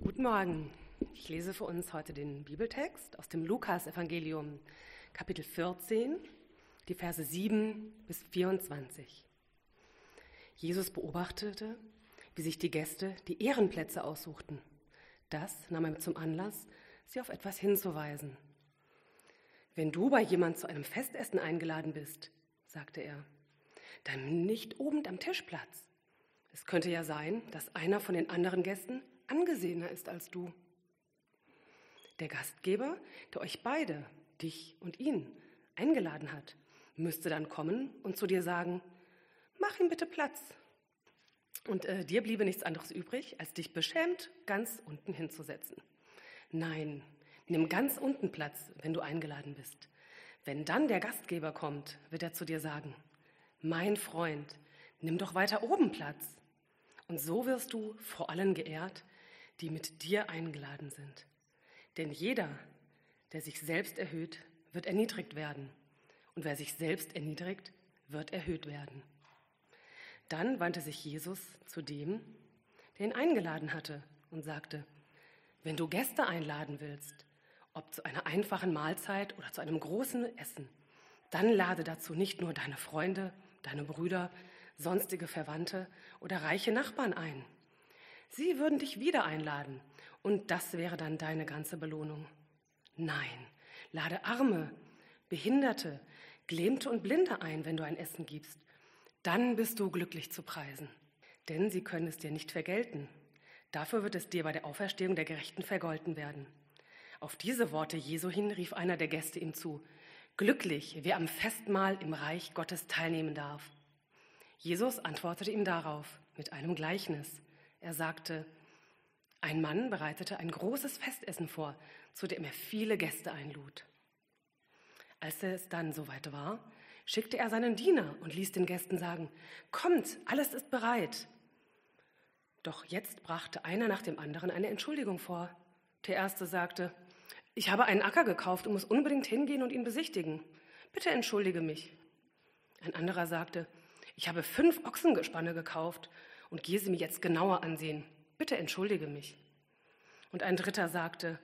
Guten Morgen. Ich lese für uns heute den Bibeltext aus dem Lukas-Evangelium, Kapitel 14, die Verse 7 bis 24. Jesus beobachtete, wie sich die Gäste die Ehrenplätze aussuchten. Das nahm er zum Anlass, sie auf etwas hinzuweisen. Wenn du bei jemand zu einem Festessen eingeladen bist, sagte er, dann nimm nicht oben am Tisch Platz. Es könnte ja sein, dass einer von den anderen Gästen angesehener ist als du. Der Gastgeber, der euch beide, dich und ihn, eingeladen hat, müsste dann kommen und zu dir sagen, mach ihm bitte Platz. Und äh, dir bliebe nichts anderes übrig, als dich beschämt ganz unten hinzusetzen. Nein, nimm ganz unten Platz, wenn du eingeladen bist. Wenn dann der Gastgeber kommt, wird er zu dir sagen, mein Freund, nimm doch weiter oben Platz. Und so wirst du vor allen geehrt, die mit dir eingeladen sind. Denn jeder, der sich selbst erhöht, wird erniedrigt werden. Und wer sich selbst erniedrigt, wird erhöht werden. Dann wandte sich Jesus zu dem, der ihn eingeladen hatte, und sagte, wenn du Gäste einladen willst, ob zu einer einfachen Mahlzeit oder zu einem großen Essen, dann lade dazu nicht nur deine Freunde, deine Brüder, sonstige Verwandte oder reiche Nachbarn ein. Sie würden dich wieder einladen und das wäre dann deine ganze Belohnung. Nein, lade Arme, Behinderte, Gelähmte und Blinde ein, wenn du ein Essen gibst. Dann bist du glücklich zu preisen, denn sie können es dir nicht vergelten. Dafür wird es dir bei der Auferstehung der Gerechten vergolten werden. Auf diese Worte Jesu hin rief einer der Gäste ihm zu, Glücklich, wer am Festmahl im Reich Gottes teilnehmen darf. Jesus antwortete ihm darauf mit einem Gleichnis. Er sagte, ein Mann bereitete ein großes Festessen vor, zu dem er viele Gäste einlud. Als es dann soweit war, schickte er seinen Diener und ließ den Gästen sagen, Kommt, alles ist bereit. Doch jetzt brachte einer nach dem anderen eine Entschuldigung vor. Der erste sagte, ich habe einen Acker gekauft und muss unbedingt hingehen und ihn besichtigen. Bitte entschuldige mich. Ein anderer sagte, ich habe fünf Ochsengespanne gekauft und gehe sie mir jetzt genauer ansehen. Bitte entschuldige mich. Und ein dritter sagte,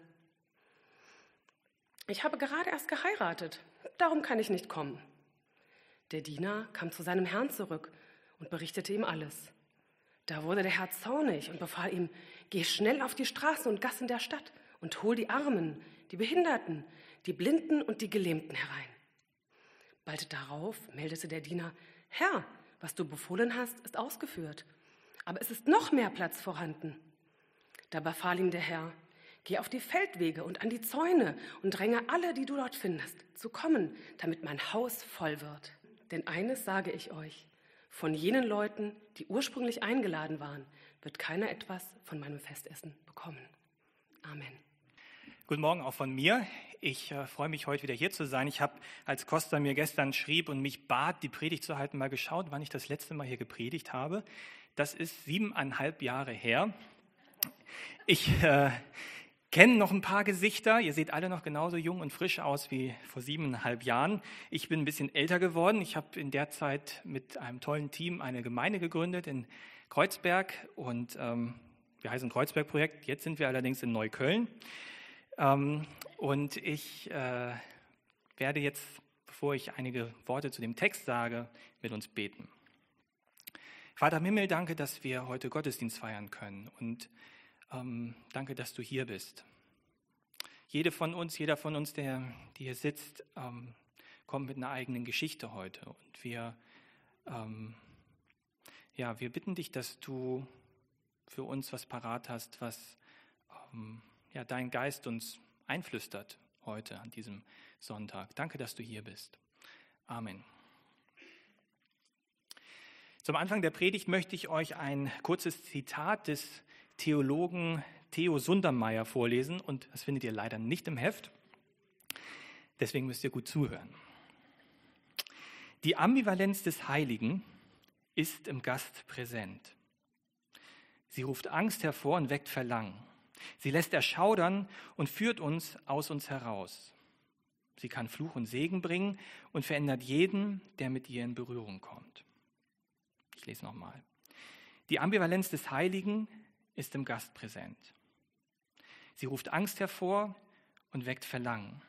ich habe gerade erst geheiratet, darum kann ich nicht kommen. Der Diener kam zu seinem Herrn zurück und berichtete ihm alles. Da wurde der Herr zornig und befahl ihm, geh schnell auf die Straßen und Gassen der Stadt und hol die Armen, die Behinderten, die Blinden und die Gelähmten herein. Bald darauf meldete der Diener, Herr, was du befohlen hast, ist ausgeführt aber es ist noch mehr Platz vorhanden. Da befahl ihm der Herr, geh auf die Feldwege und an die Zäune und dränge alle, die du dort findest, zu kommen, damit mein Haus voll wird. Denn eines sage ich euch, von jenen Leuten, die ursprünglich eingeladen waren, wird keiner etwas von meinem Festessen bekommen. Amen. Guten Morgen auch von mir. Ich äh, freue mich heute wieder hier zu sein. Ich habe, als Costa mir gestern schrieb und mich bat, die Predigt zu halten, mal geschaut, wann ich das letzte Mal hier gepredigt habe. Das ist siebeneinhalb Jahre her. Ich äh, kenne noch ein paar Gesichter. Ihr seht alle noch genauso jung und frisch aus wie vor siebeneinhalb Jahren. Ich bin ein bisschen älter geworden. Ich habe in der Zeit mit einem tollen Team eine Gemeinde gegründet in Kreuzberg und ähm, wir heißen Kreuzberg-Projekt. Jetzt sind wir allerdings in Neukölln. Ähm, und ich äh, werde jetzt, bevor ich einige Worte zu dem Text sage, mit uns beten. Vater im Himmel, danke, dass wir heute Gottesdienst feiern können und ähm, danke, dass du hier bist. Jede von uns, jeder von uns, der, der hier sitzt, ähm, kommt mit einer eigenen Geschichte heute und wir, ähm, ja, wir bitten dich, dass du für uns was parat hast, was ähm, ja, dein Geist uns einflüstert heute an diesem Sonntag. Danke, dass du hier bist. Amen. Zum Anfang der Predigt möchte ich euch ein kurzes Zitat des Theologen Theo Sundermeier vorlesen und das findet ihr leider nicht im Heft. Deswegen müsst ihr gut zuhören. Die Ambivalenz des Heiligen ist im Gast präsent. Sie ruft Angst hervor und weckt Verlangen. Sie lässt erschaudern und führt uns aus uns heraus. Sie kann Fluch und Segen bringen und verändert jeden, der mit ihr in Berührung kommt. Ich lese nochmal. Die Ambivalenz des Heiligen ist im Gast präsent. Sie ruft Angst hervor und weckt Verlangen.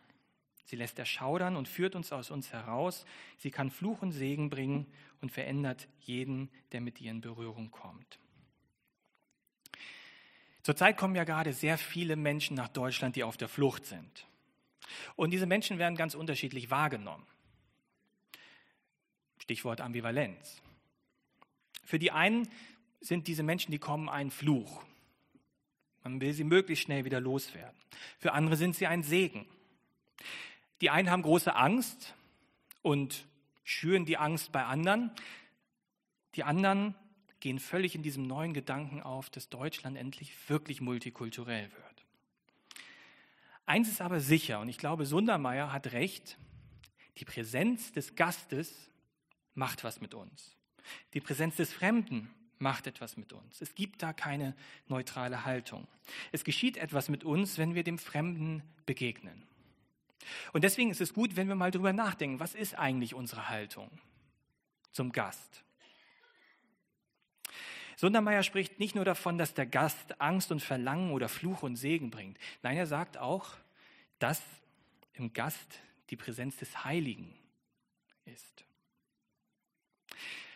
Sie lässt erschaudern und führt uns aus uns heraus. Sie kann Fluch und Segen bringen und verändert jeden, der mit ihr in Berührung kommt. Zurzeit kommen ja gerade sehr viele Menschen nach Deutschland, die auf der Flucht sind. Und diese Menschen werden ganz unterschiedlich wahrgenommen. Stichwort Ambivalenz. Für die einen sind diese Menschen, die kommen, ein Fluch. Man will sie möglichst schnell wieder loswerden. Für andere sind sie ein Segen. Die einen haben große Angst und schüren die Angst bei anderen. Die anderen gehen völlig in diesem neuen Gedanken auf, dass Deutschland endlich wirklich multikulturell wird. Eins ist aber sicher, und ich glaube, Sundermeier hat recht, die Präsenz des Gastes macht was mit uns. Die Präsenz des Fremden macht etwas mit uns. Es gibt da keine neutrale Haltung. Es geschieht etwas mit uns, wenn wir dem Fremden begegnen. Und deswegen ist es gut, wenn wir mal drüber nachdenken, was ist eigentlich unsere Haltung zum Gast? Sundermeier spricht nicht nur davon, dass der Gast Angst und Verlangen oder Fluch und Segen bringt. Nein, er sagt auch, dass im Gast die Präsenz des Heiligen ist.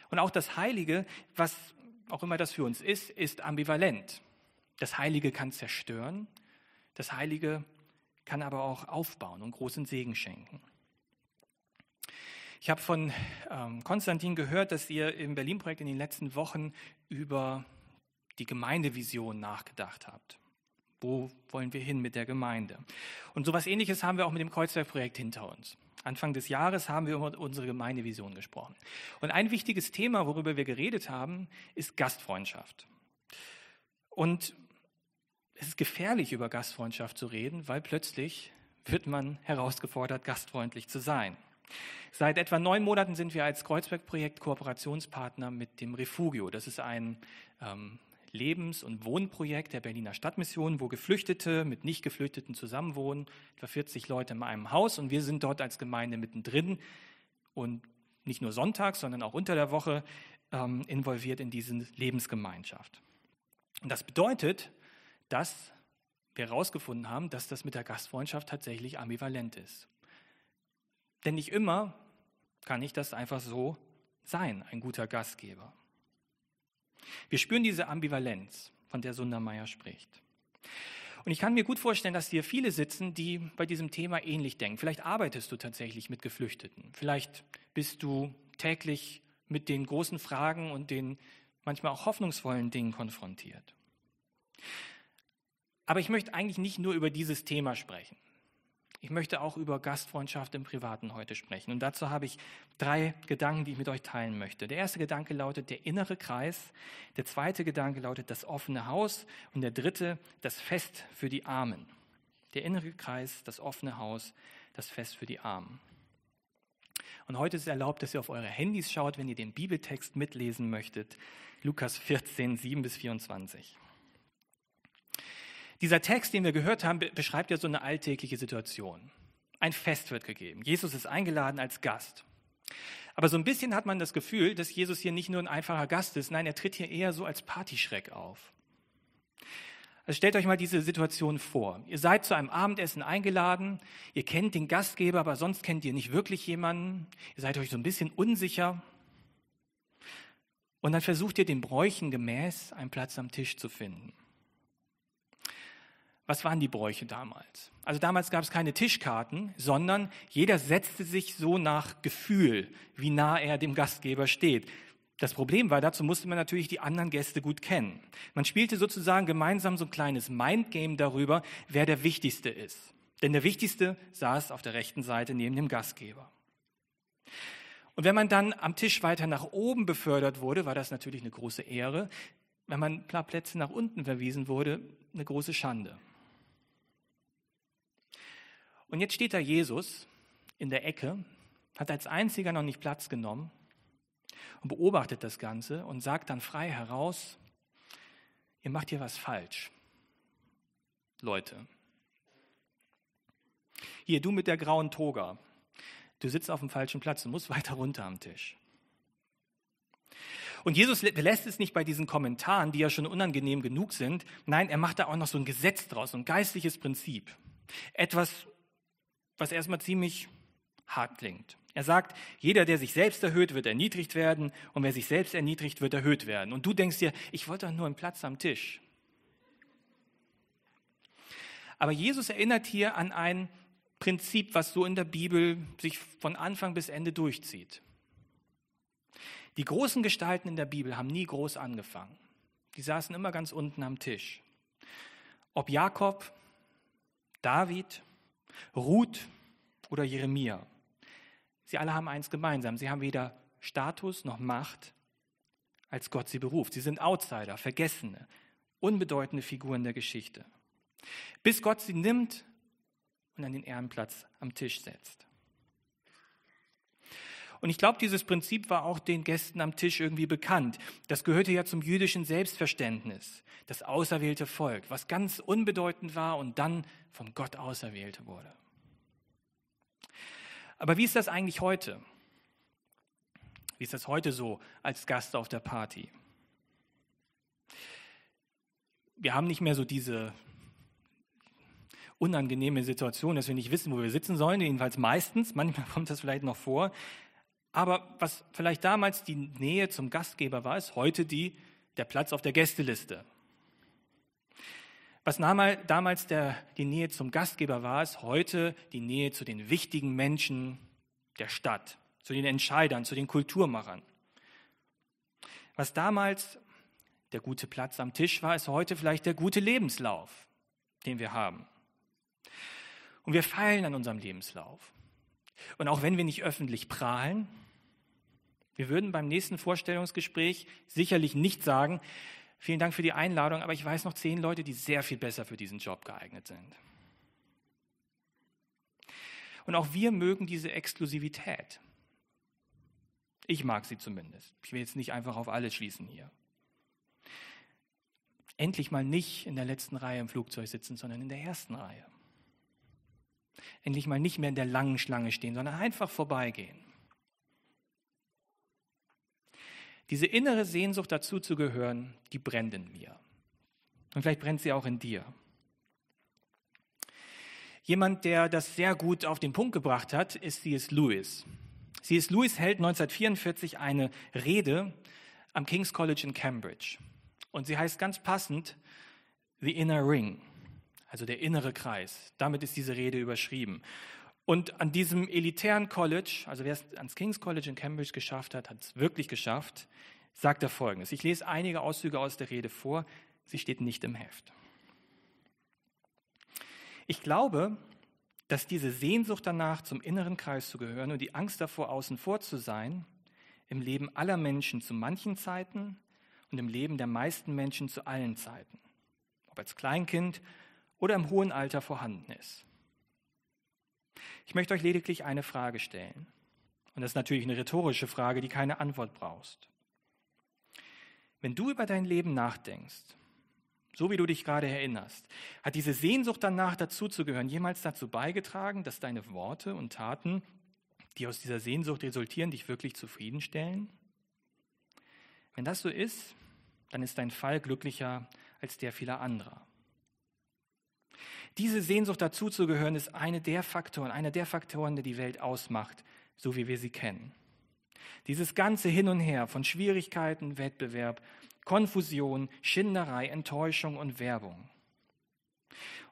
Und auch das Heilige, was auch immer das für uns ist, ist ambivalent. Das Heilige kann zerstören, das Heilige kann aber auch aufbauen und großen Segen schenken. Ich habe von ähm, Konstantin gehört, dass ihr im Berlin-Projekt in den letzten Wochen über die Gemeindevision nachgedacht habt. Wo wollen wir hin mit der Gemeinde? Und so etwas Ähnliches haben wir auch mit dem Kreuzberg-Projekt hinter uns. Anfang des Jahres haben wir über unsere Gemeindevision gesprochen. Und ein wichtiges Thema, worüber wir geredet haben, ist Gastfreundschaft. Und es ist gefährlich, über Gastfreundschaft zu reden, weil plötzlich wird man herausgefordert, gastfreundlich zu sein. Seit etwa neun Monaten sind wir als Kreuzberg-Projekt Kooperationspartner mit dem Refugio. Das ist ein ähm, Lebens- und Wohnprojekt der Berliner Stadtmission, wo Geflüchtete mit Nicht-Geflüchteten zusammenwohnen, etwa 40 Leute in einem Haus und wir sind dort als Gemeinde mittendrin und nicht nur sonntags, sondern auch unter der Woche ähm, involviert in diese Lebensgemeinschaft. Und das bedeutet, dass wir herausgefunden haben, dass das mit der Gastfreundschaft tatsächlich ambivalent ist. Denn nicht immer kann ich das einfach so sein, ein guter Gastgeber. Wir spüren diese Ambivalenz, von der Sundermeier spricht. Und ich kann mir gut vorstellen, dass hier viele sitzen, die bei diesem Thema ähnlich denken. Vielleicht arbeitest du tatsächlich mit Geflüchteten. Vielleicht bist du täglich mit den großen Fragen und den manchmal auch hoffnungsvollen Dingen konfrontiert. Aber ich möchte eigentlich nicht nur über dieses Thema sprechen. Ich möchte auch über Gastfreundschaft im Privaten heute sprechen. Und dazu habe ich drei Gedanken, die ich mit euch teilen möchte. Der erste Gedanke lautet der innere Kreis. Der zweite Gedanke lautet das offene Haus. Und der dritte das Fest für die Armen. Der innere Kreis, das offene Haus, das Fest für die Armen. Und heute ist es erlaubt, dass ihr auf eure Handys schaut, wenn ihr den Bibeltext mitlesen möchtet. Lukas 14, 7 bis 24. Dieser Text, den wir gehört haben, beschreibt ja so eine alltägliche Situation. Ein Fest wird gegeben. Jesus ist eingeladen als Gast. Aber so ein bisschen hat man das Gefühl, dass Jesus hier nicht nur ein einfacher Gast ist, nein, er tritt hier eher so als Partyschreck auf. Also stellt euch mal diese Situation vor. Ihr seid zu einem Abendessen eingeladen, ihr kennt den Gastgeber, aber sonst kennt ihr nicht wirklich jemanden, ihr seid euch so ein bisschen unsicher. Und dann versucht ihr den Bräuchen gemäß einen Platz am Tisch zu finden. Was waren die Bräuche damals? Also damals gab es keine Tischkarten, sondern jeder setzte sich so nach Gefühl, wie nah er dem Gastgeber steht. Das Problem war, dazu musste man natürlich die anderen Gäste gut kennen. Man spielte sozusagen gemeinsam so ein kleines Mindgame darüber, wer der Wichtigste ist. Denn der Wichtigste saß auf der rechten Seite neben dem Gastgeber. Und wenn man dann am Tisch weiter nach oben befördert wurde, war das natürlich eine große Ehre. Wenn man ein paar Plätze nach unten verwiesen wurde, eine große Schande. Und jetzt steht da Jesus in der Ecke, hat als einziger noch nicht Platz genommen und beobachtet das Ganze und sagt dann frei heraus, ihr macht hier was falsch. Leute. Hier, du mit der grauen Toga. Du sitzt auf dem falschen Platz, du musst weiter runter am Tisch. Und Jesus lässt es nicht bei diesen Kommentaren, die ja schon unangenehm genug sind. Nein, er macht da auch noch so ein Gesetz draus, so ein geistliches Prinzip. Etwas, was erstmal ziemlich hart klingt. Er sagt, jeder, der sich selbst erhöht, wird erniedrigt werden und wer sich selbst erniedrigt, wird erhöht werden. Und du denkst dir, ich wollte doch nur einen Platz am Tisch. Aber Jesus erinnert hier an ein Prinzip, was so in der Bibel sich von Anfang bis Ende durchzieht. Die großen Gestalten in der Bibel haben nie groß angefangen. Die saßen immer ganz unten am Tisch. Ob Jakob, David, Ruth oder Jeremia. Sie alle haben eins gemeinsam. Sie haben weder Status noch Macht, als Gott sie beruft. Sie sind Outsider, Vergessene, unbedeutende Figuren der Geschichte. Bis Gott sie nimmt und an den Ehrenplatz am Tisch setzt. Und ich glaube, dieses Prinzip war auch den Gästen am Tisch irgendwie bekannt. Das gehörte ja zum jüdischen Selbstverständnis, das auserwählte Volk, was ganz unbedeutend war und dann von Gott auserwählt wurde. Aber wie ist das eigentlich heute? Wie ist das heute so als Gast auf der Party? Wir haben nicht mehr so diese unangenehme Situation, dass wir nicht wissen, wo wir sitzen sollen, jedenfalls meistens, manchmal kommt das vielleicht noch vor. Aber was vielleicht damals die Nähe zum Gastgeber war, ist heute die, der Platz auf der Gästeliste. Was damals der, die Nähe zum Gastgeber war, ist heute die Nähe zu den wichtigen Menschen der Stadt, zu den Entscheidern, zu den Kulturmachern. Was damals der gute Platz am Tisch war, ist heute vielleicht der gute Lebenslauf, den wir haben. Und wir feilen an unserem Lebenslauf. Und auch wenn wir nicht öffentlich prahlen, wir würden beim nächsten Vorstellungsgespräch sicherlich nicht sagen, vielen Dank für die Einladung, aber ich weiß noch zehn Leute, die sehr viel besser für diesen Job geeignet sind. Und auch wir mögen diese Exklusivität. Ich mag sie zumindest. Ich will jetzt nicht einfach auf alles schließen hier. Endlich mal nicht in der letzten Reihe im Flugzeug sitzen, sondern in der ersten Reihe. Endlich mal nicht mehr in der langen Schlange stehen, sondern einfach vorbeigehen. Diese innere Sehnsucht dazu zu gehören, die brennt in mir. Und vielleicht brennt sie auch in dir. Jemand, der das sehr gut auf den Punkt gebracht hat, ist C.S. Lewis. C.S. Lewis hält 1944 eine Rede am King's College in Cambridge. Und sie heißt ganz passend The Inner Ring also der innere Kreis. Damit ist diese Rede überschrieben. Und an diesem elitären College, also wer es ans King's College in Cambridge geschafft hat, hat es wirklich geschafft, sagt er Folgendes. Ich lese einige Auszüge aus der Rede vor, sie steht nicht im Heft. Ich glaube, dass diese Sehnsucht danach, zum inneren Kreis zu gehören und die Angst davor, außen vor zu sein, im Leben aller Menschen zu manchen Zeiten und im Leben der meisten Menschen zu allen Zeiten, ob als Kleinkind oder im hohen Alter vorhanden ist. Ich möchte euch lediglich eine Frage stellen. Und das ist natürlich eine rhetorische Frage, die keine Antwort brauchst. Wenn du über dein Leben nachdenkst, so wie du dich gerade erinnerst, hat diese Sehnsucht danach dazuzugehören jemals dazu beigetragen, dass deine Worte und Taten, die aus dieser Sehnsucht resultieren, dich wirklich zufriedenstellen? Wenn das so ist, dann ist dein Fall glücklicher als der vieler anderer. Diese Sehnsucht dazuzugehören ist eine der Faktoren, einer der Faktoren, der die Welt ausmacht, so wie wir sie kennen. Dieses ganze Hin und Her von Schwierigkeiten, Wettbewerb, Konfusion, Schinderei, Enttäuschung und Werbung.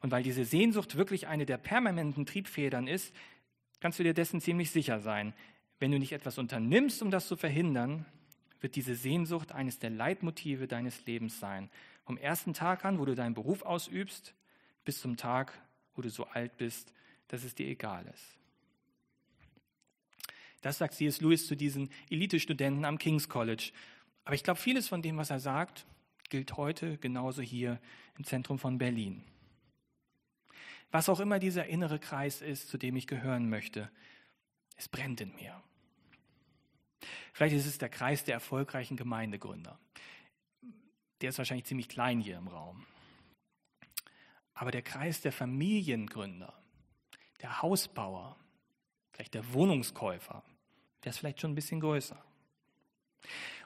Und weil diese Sehnsucht wirklich eine der permanenten Triebfedern ist, kannst du dir dessen ziemlich sicher sein. Wenn du nicht etwas unternimmst, um das zu verhindern, wird diese Sehnsucht eines der Leitmotive deines Lebens sein. Vom ersten Tag an, wo du deinen Beruf ausübst, bis zum Tag, wo du so alt bist, dass es dir egal ist. Das sagt C.S. Lewis zu diesen Elite-Studenten am King's College. Aber ich glaube, vieles von dem, was er sagt, gilt heute genauso hier im Zentrum von Berlin. Was auch immer dieser innere Kreis ist, zu dem ich gehören möchte, es brennt in mir. Vielleicht ist es der Kreis der erfolgreichen Gemeindegründer. Der ist wahrscheinlich ziemlich klein hier im Raum. Aber der Kreis der Familiengründer, der Hausbauer, vielleicht der Wohnungskäufer, der ist vielleicht schon ein bisschen größer.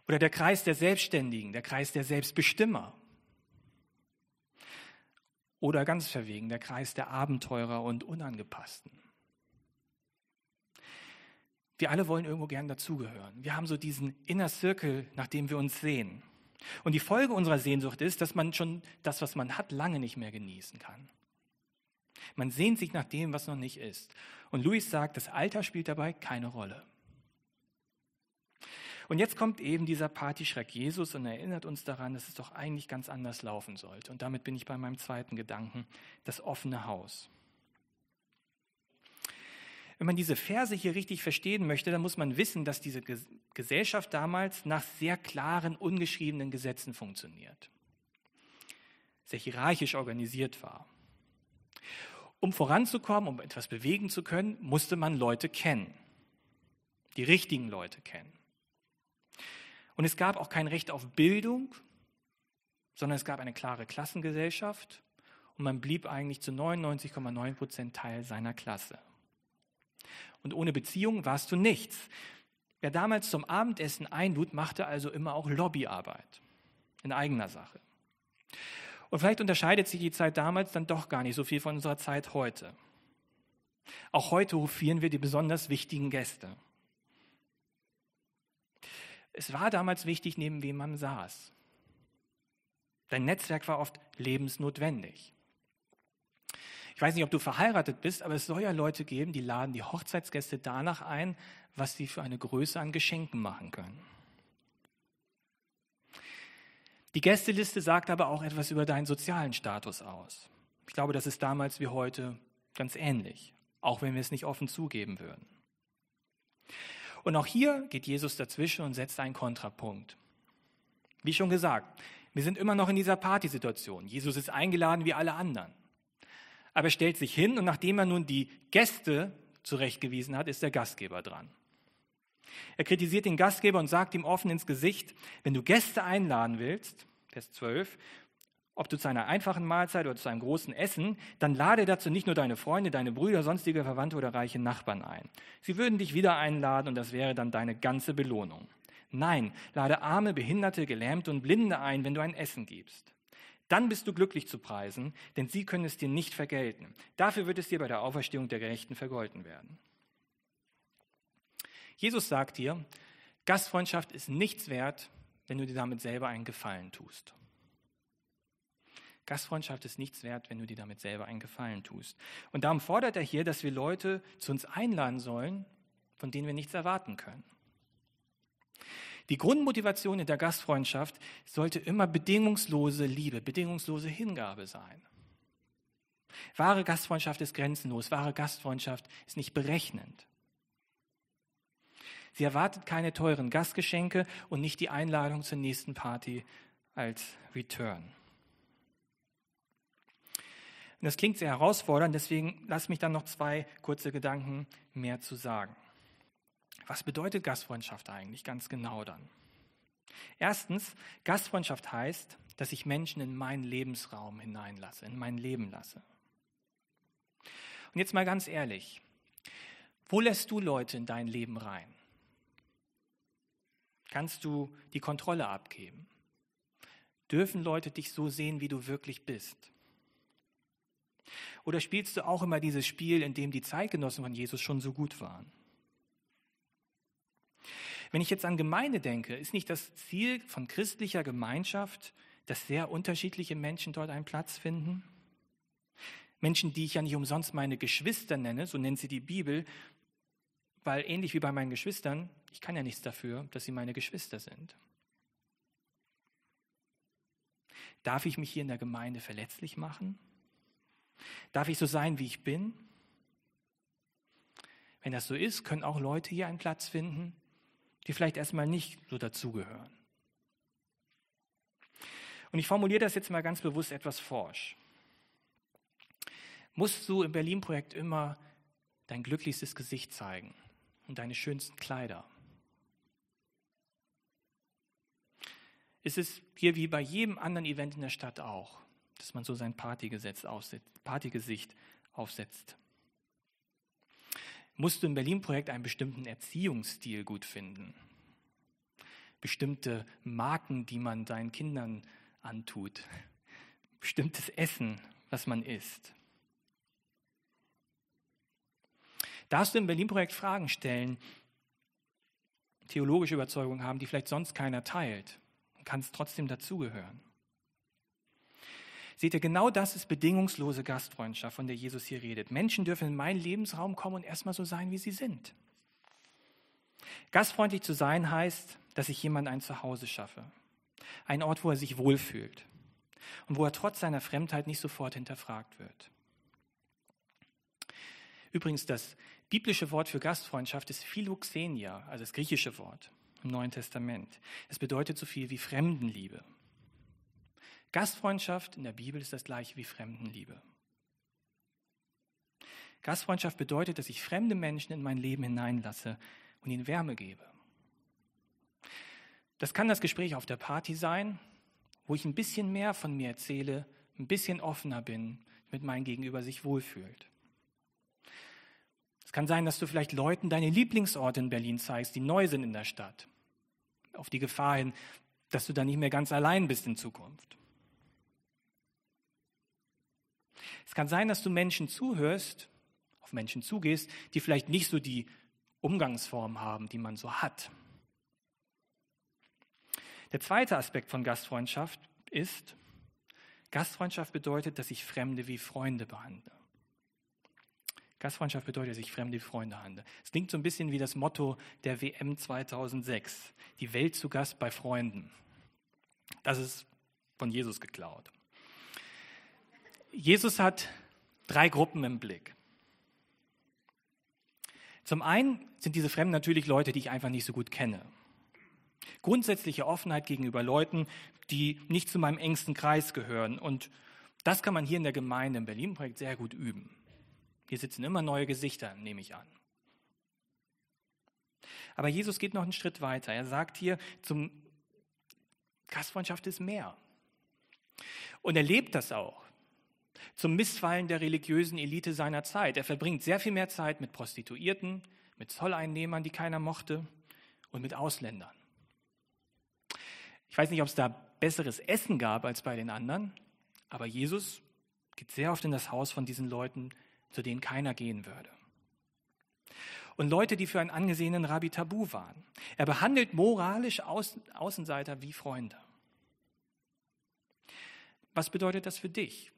Oder der Kreis der Selbstständigen, der Kreis der Selbstbestimmer. Oder ganz verwegen, der Kreis der Abenteurer und Unangepassten. Wir alle wollen irgendwo gern dazugehören. Wir haben so diesen Inner Circle, nach dem wir uns sehen. Und die Folge unserer Sehnsucht ist, dass man schon das, was man hat, lange nicht mehr genießen kann. Man sehnt sich nach dem, was noch nicht ist. Und Louis sagt, das Alter spielt dabei keine Rolle. Und jetzt kommt eben dieser Partyschreck Jesus und erinnert uns daran, dass es doch eigentlich ganz anders laufen sollte. Und damit bin ich bei meinem zweiten Gedanken, das offene Haus. Wenn man diese Verse hier richtig verstehen möchte, dann muss man wissen, dass diese Gesellschaft damals nach sehr klaren, ungeschriebenen Gesetzen funktioniert. Sehr hierarchisch organisiert war. Um voranzukommen, um etwas bewegen zu können, musste man Leute kennen. Die richtigen Leute kennen. Und es gab auch kein Recht auf Bildung, sondern es gab eine klare Klassengesellschaft und man blieb eigentlich zu 99,9 Prozent Teil seiner Klasse. Und ohne Beziehung warst du nichts. Wer damals zum Abendessen einlud, machte also immer auch Lobbyarbeit in eigener Sache. Und vielleicht unterscheidet sich die Zeit damals dann doch gar nicht so viel von unserer Zeit heute. Auch heute hofieren wir die besonders wichtigen Gäste. Es war damals wichtig, neben wem man saß. Dein Netzwerk war oft lebensnotwendig. Ich weiß nicht, ob du verheiratet bist, aber es soll ja Leute geben, die laden die Hochzeitsgäste danach ein, was sie für eine Größe an Geschenken machen können. Die Gästeliste sagt aber auch etwas über deinen sozialen Status aus. Ich glaube, das ist damals wie heute ganz ähnlich, auch wenn wir es nicht offen zugeben würden. Und auch hier geht Jesus dazwischen und setzt einen Kontrapunkt. Wie schon gesagt, wir sind immer noch in dieser Partysituation. Jesus ist eingeladen wie alle anderen. Aber er stellt sich hin und nachdem er nun die Gäste zurechtgewiesen hat, ist der Gastgeber dran. Er kritisiert den Gastgeber und sagt ihm offen ins Gesicht, wenn du Gäste einladen willst, Vers 12, ob du zu einer einfachen Mahlzeit oder zu einem großen Essen, dann lade dazu nicht nur deine Freunde, deine Brüder, sonstige Verwandte oder reiche Nachbarn ein. Sie würden dich wieder einladen und das wäre dann deine ganze Belohnung. Nein, lade Arme, Behinderte, Gelähmte und Blinde ein, wenn du ein Essen gibst. Dann bist du glücklich zu preisen, denn sie können es dir nicht vergelten. Dafür wird es dir bei der Auferstehung der Gerechten vergolten werden. Jesus sagt dir, Gastfreundschaft ist nichts wert, wenn du dir damit selber einen Gefallen tust. Gastfreundschaft ist nichts wert, wenn du dir damit selber einen Gefallen tust. Und darum fordert er hier, dass wir Leute zu uns einladen sollen, von denen wir nichts erwarten können. Die Grundmotivation in der Gastfreundschaft sollte immer bedingungslose Liebe, bedingungslose Hingabe sein. Wahre Gastfreundschaft ist grenzenlos, wahre Gastfreundschaft ist nicht berechnend. Sie erwartet keine teuren Gastgeschenke und nicht die Einladung zur nächsten Party als Return. Das klingt sehr herausfordernd, deswegen lass mich dann noch zwei kurze Gedanken mehr zu sagen. Was bedeutet Gastfreundschaft eigentlich ganz genau dann? Erstens, Gastfreundschaft heißt, dass ich Menschen in meinen Lebensraum hineinlasse, in mein Leben lasse. Und jetzt mal ganz ehrlich, wo lässt du Leute in dein Leben rein? Kannst du die Kontrolle abgeben? Dürfen Leute dich so sehen, wie du wirklich bist? Oder spielst du auch immer dieses Spiel, in dem die Zeitgenossen von Jesus schon so gut waren? Wenn ich jetzt an Gemeinde denke, ist nicht das Ziel von christlicher Gemeinschaft, dass sehr unterschiedliche Menschen dort einen Platz finden? Menschen, die ich ja nicht umsonst meine Geschwister nenne, so nennt sie die Bibel, weil ähnlich wie bei meinen Geschwistern, ich kann ja nichts dafür, dass sie meine Geschwister sind. Darf ich mich hier in der Gemeinde verletzlich machen? Darf ich so sein, wie ich bin? Wenn das so ist, können auch Leute hier einen Platz finden, die vielleicht erstmal nicht so dazugehören. Und ich formuliere das jetzt mal ganz bewusst etwas forsch. Musst du im Berlin-Projekt immer dein glücklichstes Gesicht zeigen? und deine schönsten Kleider? Ist es hier wie bei jedem anderen Event in der Stadt auch, dass man so sein Partygesetz aufsetzt, Partygesicht aufsetzt? Musst du im Berlin-Projekt einen bestimmten Erziehungsstil gut finden? bestimmte Marken, die man seinen Kindern antut, bestimmtes Essen, was man isst. Darfst du im Berlin-Projekt Fragen stellen, theologische Überzeugungen haben, die vielleicht sonst keiner teilt und kannst trotzdem dazugehören? Seht ihr, genau das ist bedingungslose Gastfreundschaft, von der Jesus hier redet. Menschen dürfen in meinen Lebensraum kommen und erstmal so sein, wie sie sind. Gastfreundlich zu sein heißt, dass ich jemand ein Zuhause schaffe. Ein Ort, wo er sich wohlfühlt und wo er trotz seiner Fremdheit nicht sofort hinterfragt wird. Übrigens, das biblische Wort für Gastfreundschaft ist Philoxenia, also das griechische Wort im Neuen Testament. Es bedeutet so viel wie Fremdenliebe. Gastfreundschaft in der Bibel ist das gleiche wie Fremdenliebe. Gastfreundschaft bedeutet, dass ich fremde Menschen in mein Leben hineinlasse und ihnen Wärme gebe. Das kann das Gespräch auf der Party sein, wo ich ein bisschen mehr von mir erzähle, ein bisschen offener bin, damit mein Gegenüber sich wohlfühlt. Es kann sein, dass du vielleicht Leuten deine Lieblingsorte in Berlin zeigst, die neu sind in der Stadt. Auf die Gefahr hin, dass du da nicht mehr ganz allein bist in Zukunft. Es kann sein, dass du Menschen zuhörst, auf Menschen zugehst, die vielleicht nicht so die Umgangsform haben, die man so hat. Der zweite Aspekt von Gastfreundschaft ist, Gastfreundschaft bedeutet, dass ich Fremde wie Freunde behandle. Gastfreundschaft bedeutet, dass ich Fremde wie Freunde handle. Es klingt so ein bisschen wie das Motto der WM 2006, die Welt zu Gast bei Freunden. Das ist von Jesus geklaut. Jesus hat drei Gruppen im Blick. Zum einen sind diese Fremden natürlich Leute, die ich einfach nicht so gut kenne. Grundsätzliche Offenheit gegenüber Leuten, die nicht zu meinem engsten Kreis gehören. Und das kann man hier in der Gemeinde im Berlin-Projekt sehr gut üben. Hier sitzen immer neue Gesichter, nehme ich an. Aber Jesus geht noch einen Schritt weiter. Er sagt hier, zum Gastfreundschaft ist mehr. Und er lebt das auch zum Missfallen der religiösen Elite seiner Zeit. Er verbringt sehr viel mehr Zeit mit Prostituierten, mit Zolleinnehmern, die keiner mochte, und mit Ausländern. Ich weiß nicht, ob es da besseres Essen gab als bei den anderen, aber Jesus geht sehr oft in das Haus von diesen Leuten, zu denen keiner gehen würde. Und Leute, die für einen angesehenen Rabbi tabu waren. Er behandelt moralisch Außenseiter wie Freunde. Was bedeutet das für dich?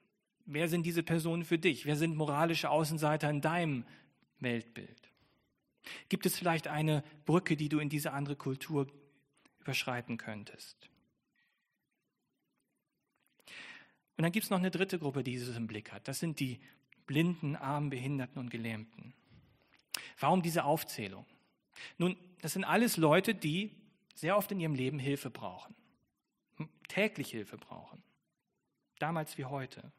Wer sind diese Personen für dich? Wer sind moralische Außenseiter in deinem Weltbild? Gibt es vielleicht eine Brücke, die du in diese andere Kultur überschreiten könntest? Und dann gibt es noch eine dritte Gruppe, die Jesus im Blick hat. Das sind die Blinden, Armen, Behinderten und Gelähmten. Warum diese Aufzählung? Nun, das sind alles Leute, die sehr oft in ihrem Leben Hilfe brauchen, täglich Hilfe brauchen, damals wie heute.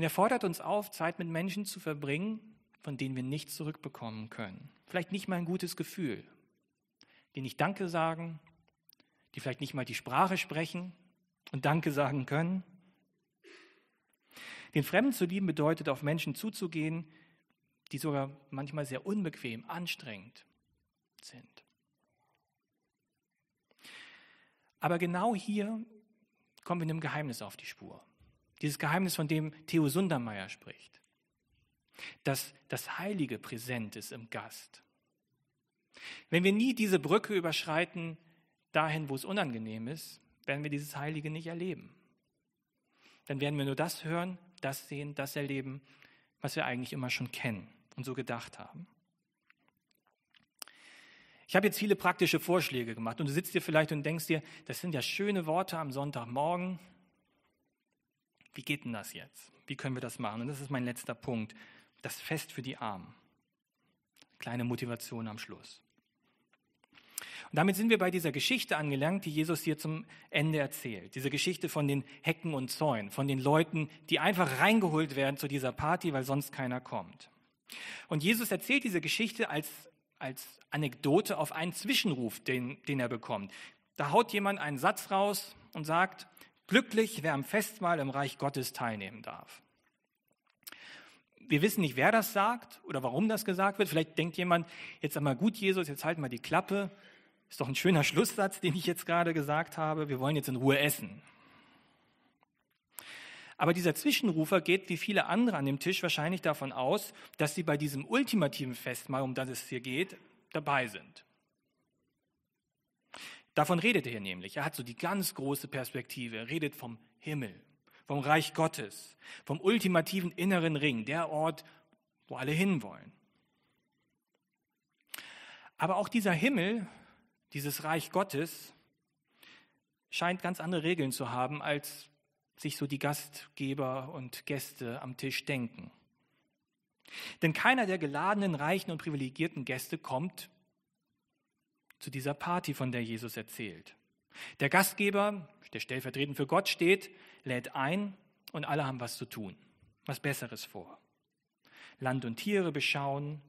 Und er fordert uns auf, Zeit mit Menschen zu verbringen, von denen wir nichts zurückbekommen können. Vielleicht nicht mal ein gutes Gefühl, die nicht Danke sagen, die vielleicht nicht mal die Sprache sprechen und Danke sagen können. Den Fremden zu lieben bedeutet, auf Menschen zuzugehen, die sogar manchmal sehr unbequem, anstrengend sind. Aber genau hier kommen wir einem Geheimnis auf die Spur. Dieses Geheimnis, von dem Theo Sundermeier spricht. Dass das Heilige präsent ist im Gast. Wenn wir nie diese Brücke überschreiten, dahin, wo es unangenehm ist, werden wir dieses Heilige nicht erleben. Dann werden wir nur das hören, das sehen, das erleben, was wir eigentlich immer schon kennen und so gedacht haben. Ich habe jetzt viele praktische Vorschläge gemacht und du sitzt dir vielleicht und denkst dir, das sind ja schöne Worte am Sonntagmorgen, wie geht denn das jetzt? Wie können wir das machen? Und das ist mein letzter Punkt. Das Fest für die Armen. Kleine Motivation am Schluss. Und damit sind wir bei dieser Geschichte angelangt, die Jesus hier zum Ende erzählt. Diese Geschichte von den Hecken und Zäunen, von den Leuten, die einfach reingeholt werden zu dieser Party, weil sonst keiner kommt. Und Jesus erzählt diese Geschichte als, als Anekdote auf einen Zwischenruf, den, den er bekommt. Da haut jemand einen Satz raus und sagt, Glücklich, wer am Festmahl im Reich Gottes teilnehmen darf. Wir wissen nicht, wer das sagt oder warum das gesagt wird. Vielleicht denkt jemand, jetzt einmal gut, Jesus, jetzt halt mal die Klappe. Ist doch ein schöner Schlusssatz, den ich jetzt gerade gesagt habe. Wir wollen jetzt in Ruhe essen. Aber dieser Zwischenrufer geht wie viele andere an dem Tisch wahrscheinlich davon aus, dass sie bei diesem ultimativen Festmahl, um das es hier geht, dabei sind. Davon redet er hier nämlich. Er hat so die ganz große Perspektive. Er redet vom Himmel, vom Reich Gottes, vom ultimativen inneren Ring, der Ort, wo alle hinwollen. Aber auch dieser Himmel, dieses Reich Gottes, scheint ganz andere Regeln zu haben, als sich so die Gastgeber und Gäste am Tisch denken. Denn keiner der geladenen, reichen und privilegierten Gäste kommt zu dieser Party, von der Jesus erzählt. Der Gastgeber, der stellvertretend für Gott steht, lädt ein und alle haben was zu tun, was Besseres vor. Land und Tiere beschauen,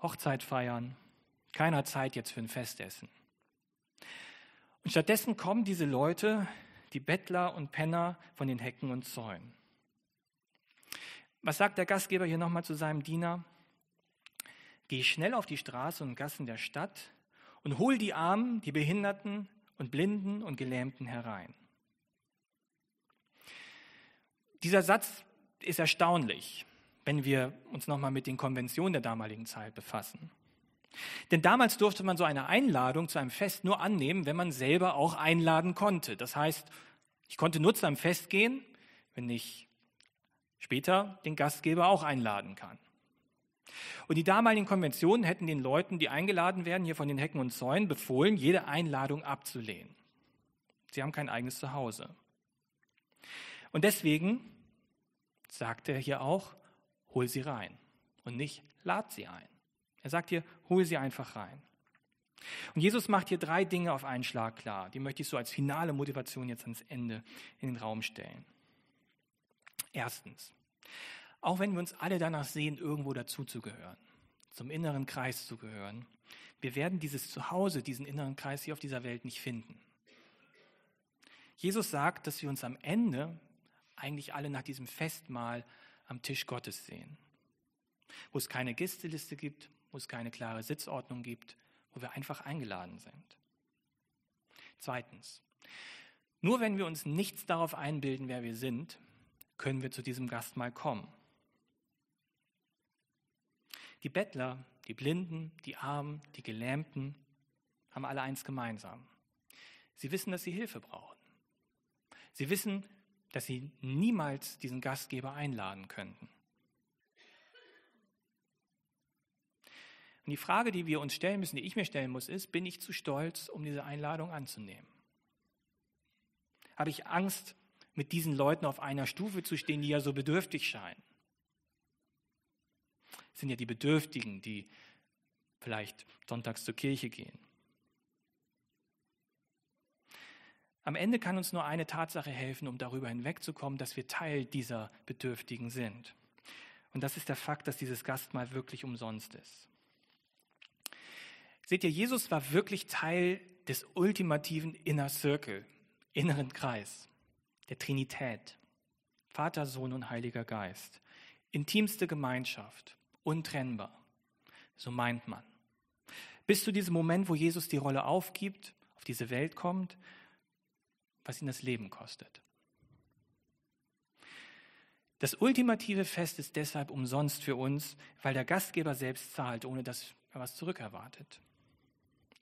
Hochzeit feiern, keiner Zeit jetzt für ein Festessen. Und stattdessen kommen diese Leute, die Bettler und Penner von den Hecken und Zäunen. Was sagt der Gastgeber hier nochmal zu seinem Diener? Geh schnell auf die Straße und Gassen der Stadt und hol die Armen, die Behinderten und Blinden und Gelähmten herein. Dieser Satz ist erstaunlich, wenn wir uns nochmal mit den Konventionen der damaligen Zeit befassen. Denn damals durfte man so eine Einladung zu einem Fest nur annehmen, wenn man selber auch einladen konnte. Das heißt, ich konnte nur zu einem Fest gehen, wenn ich später den Gastgeber auch einladen kann. Und die damaligen Konventionen hätten den Leuten, die eingeladen werden, hier von den Hecken und Zäunen, befohlen, jede Einladung abzulehnen. Sie haben kein eigenes Zuhause. Und deswegen sagt er hier auch, hol sie rein und nicht lad sie ein. Er sagt hier, hol sie einfach rein. Und Jesus macht hier drei Dinge auf einen Schlag klar. Die möchte ich so als finale Motivation jetzt ans Ende in den Raum stellen. Erstens, auch wenn wir uns alle danach sehen, irgendwo dazuzugehören, zum inneren Kreis zu gehören, wir werden dieses Zuhause, diesen inneren Kreis hier auf dieser Welt nicht finden. Jesus sagt, dass wir uns am Ende eigentlich alle nach diesem Festmahl am Tisch Gottes sehen, wo es keine Gästeliste gibt, wo es keine klare Sitzordnung gibt, wo wir einfach eingeladen sind. Zweitens, nur wenn wir uns nichts darauf einbilden, wer wir sind, können wir zu diesem Gastmahl kommen. Die Bettler, die Blinden, die Armen, die Gelähmten haben alle eins gemeinsam. Sie wissen, dass sie Hilfe brauchen. Sie wissen, dass sie niemals diesen Gastgeber einladen könnten. Und die Frage, die wir uns stellen müssen, die ich mir stellen muss, ist, bin ich zu stolz, um diese Einladung anzunehmen? Habe ich Angst, mit diesen Leuten auf einer Stufe zu stehen, die ja so bedürftig scheinen? Sind ja die Bedürftigen, die vielleicht sonntags zur Kirche gehen. Am Ende kann uns nur eine Tatsache helfen, um darüber hinwegzukommen, dass wir Teil dieser Bedürftigen sind. Und das ist der Fakt, dass dieses Gastmahl wirklich umsonst ist. Seht ihr, Jesus war wirklich Teil des ultimativen Inner Circle, inneren Kreis, der Trinität. Vater, Sohn und Heiliger Geist. Intimste Gemeinschaft, untrennbar. So meint man. Bis zu diesem Moment, wo Jesus die Rolle aufgibt, auf diese Welt kommt, was ihn das Leben kostet. Das ultimative Fest ist deshalb umsonst für uns, weil der Gastgeber selbst zahlt, ohne dass er was zurückerwartet.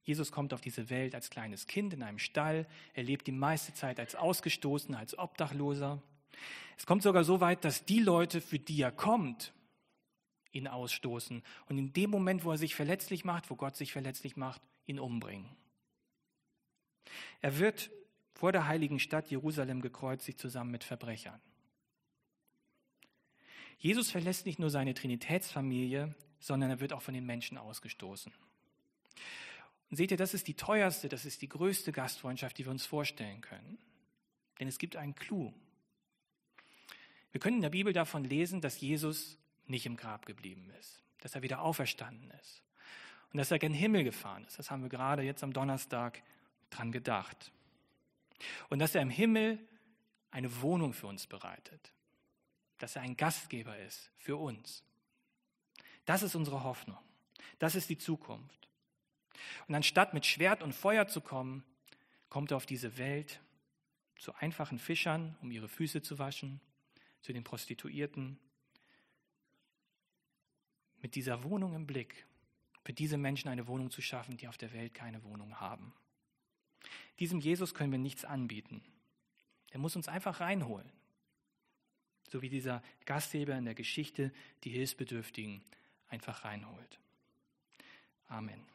Jesus kommt auf diese Welt als kleines Kind in einem Stall. Er lebt die meiste Zeit als Ausgestoßener, als Obdachloser. Es kommt sogar so weit, dass die Leute, für die er kommt, ihn ausstoßen und in dem Moment, wo er sich verletzlich macht, wo Gott sich verletzlich macht, ihn umbringen. Er wird vor der heiligen Stadt Jerusalem gekreuzigt zusammen mit Verbrechern. Jesus verlässt nicht nur seine Trinitätsfamilie, sondern er wird auch von den Menschen ausgestoßen. Und seht ihr, das ist die teuerste, das ist die größte Gastfreundschaft, die wir uns vorstellen können. Denn es gibt einen Clou. Wir können in der Bibel davon lesen, dass Jesus nicht im Grab geblieben ist, dass er wieder auferstanden ist und dass er gen Himmel gefahren ist. Das haben wir gerade jetzt am Donnerstag dran gedacht. Und dass er im Himmel eine Wohnung für uns bereitet, dass er ein Gastgeber ist für uns. Das ist unsere Hoffnung. Das ist die Zukunft. Und anstatt mit Schwert und Feuer zu kommen, kommt er auf diese Welt zu einfachen Fischern, um ihre Füße zu waschen, zu den Prostituierten. Mit dieser Wohnung im Blick, für diese Menschen eine Wohnung zu schaffen, die auf der Welt keine Wohnung haben. Diesem Jesus können wir nichts anbieten. Er muss uns einfach reinholen. So wie dieser Gastgeber in der Geschichte die Hilfsbedürftigen einfach reinholt. Amen.